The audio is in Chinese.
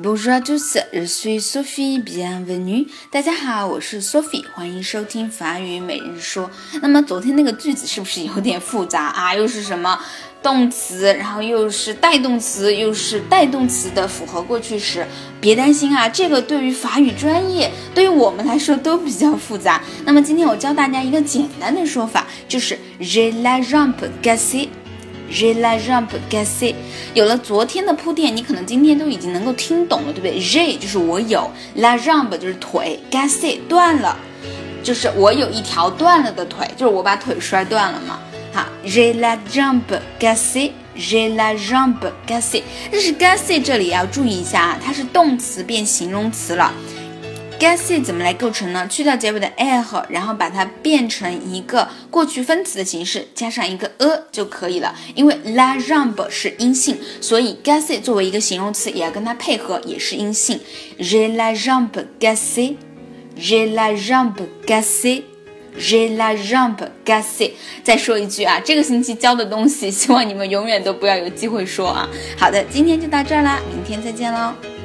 Bonjour à tous, je suis Sophie, bienvenue. 大家好，我是 Sophie，欢迎收听法语每日说。那么昨天那个句子是不是有点复杂啊？又是什么动词，然后又是带动词，又是带动词的复合过去时？别担心啊，这个对于法语专业，对于我们来说都比较复杂。那么今天我教大家一个简单的说法，就是 j'ai la jambe cassée。J'ai la jambe cassée。有了昨天的铺垫，你可能今天都已经能够听懂了，对不对？J'ai 就是我有，la jambe 就是腿，cassée 断了，就是我有一条断了的腿，就是我把腿摔断了嘛。好，J'ai la jambe cassée，J'ai la jambe cassée。但是 cassée 这里要注意一下啊，它是动词变形容词了。G a s s 怎么来构成呢？去掉结尾的 l，然后把它变成一个过去分词的形式，加上一个 a 就可以了。因为 la jambe 是阴性，所以 g a s s 作为一个形容词也要跟它配合，也是阴性。je la jambe cassée，J'ai la jambe cassée，J'ai la jambe cassée。再说一句啊，这个星期教的东西，希望你们永远都不要有机会说啊。好的，今天就到这儿啦，明天再见喽。